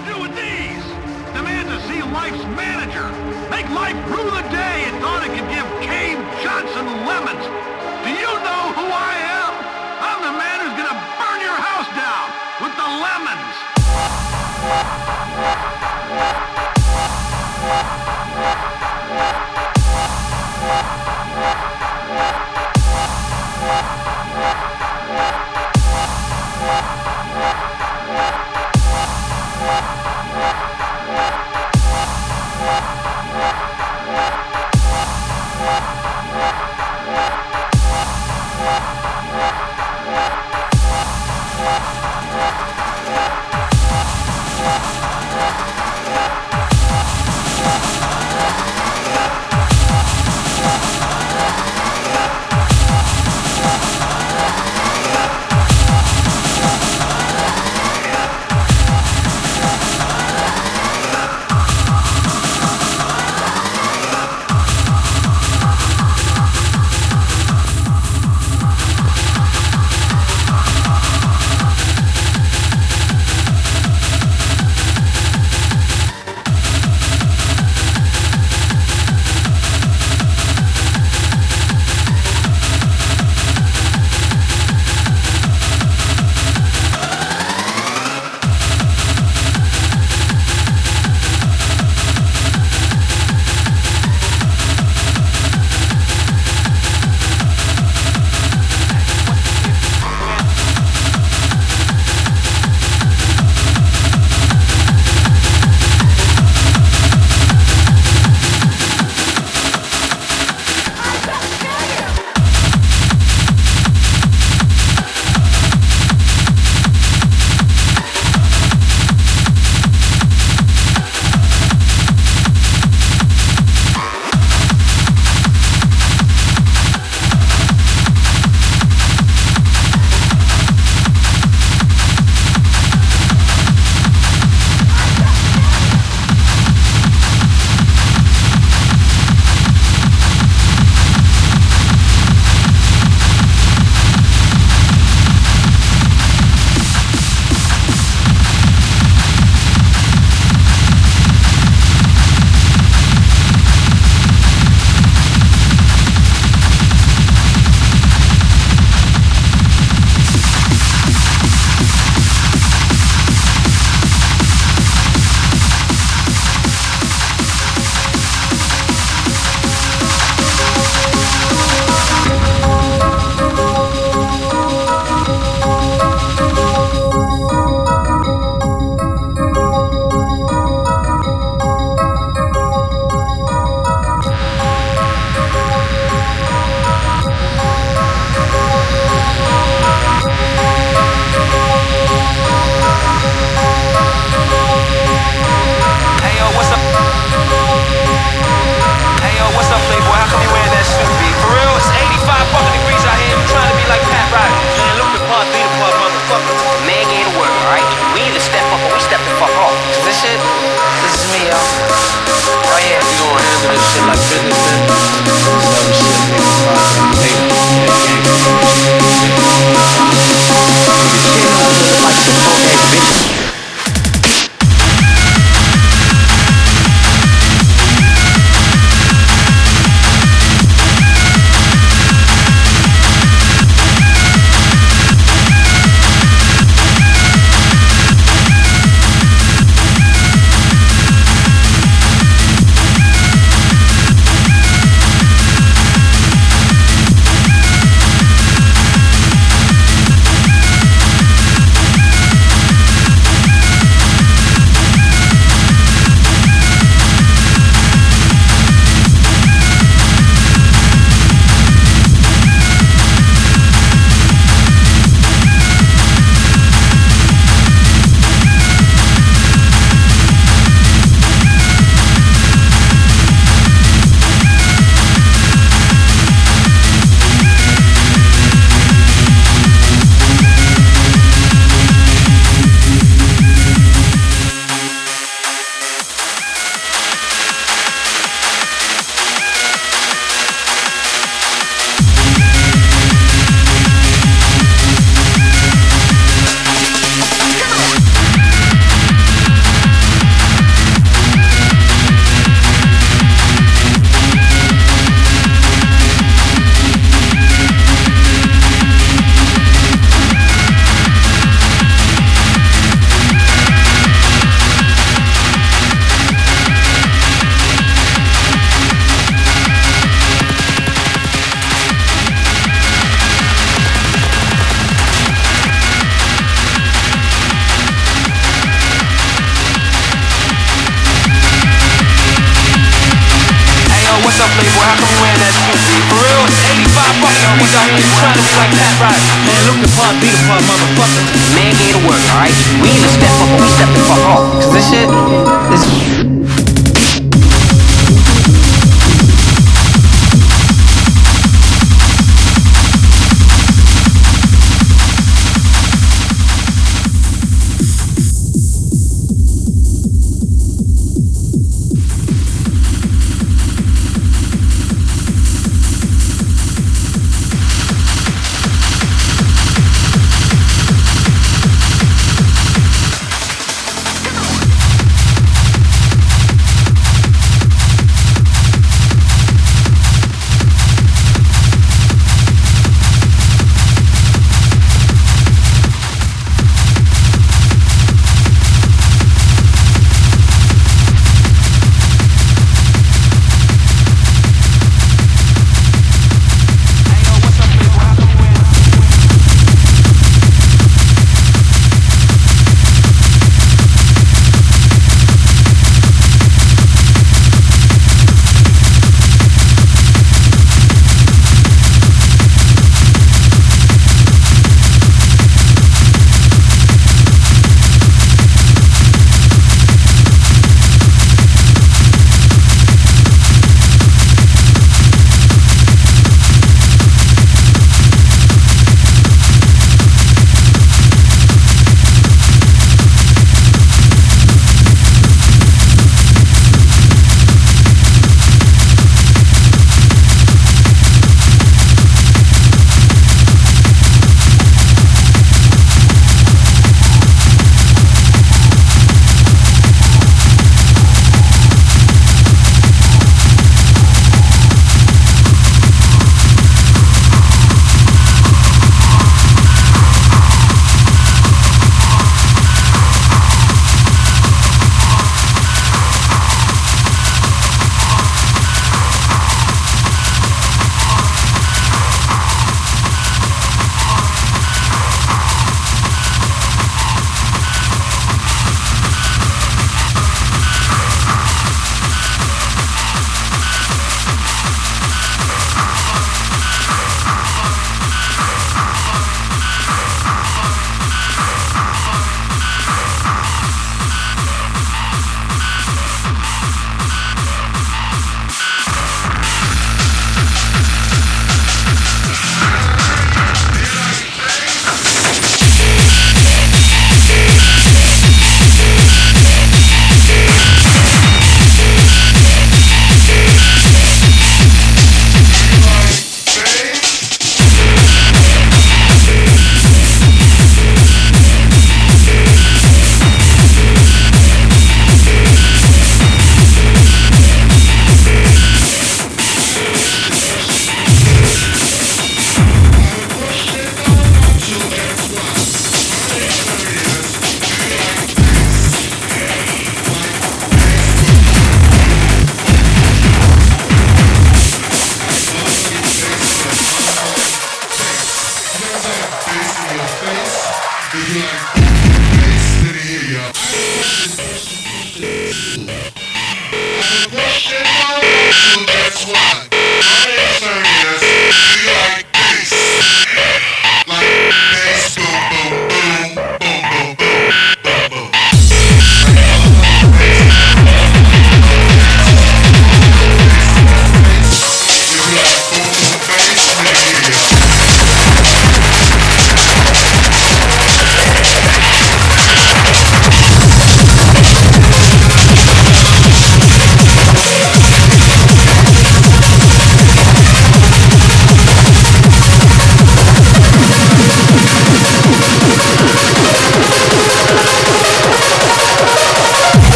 to do with these? Demand to see Life's manager. Make Life rue the day and thought it could give Cave Johnson lemons. Do you know who I am? I'm the man who's gonna burn your house down with the lemons. Yeah.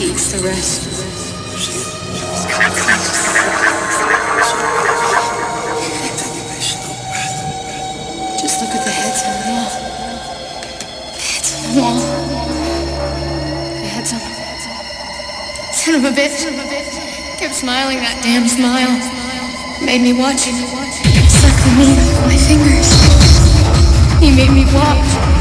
To rest. Just look at the heads on the wall. The heads on the wall. The heads on the wall. Son of a bitch. Kept smiling that damn smile. Made me watch him. Suck the meat off my fingers. He made me watch.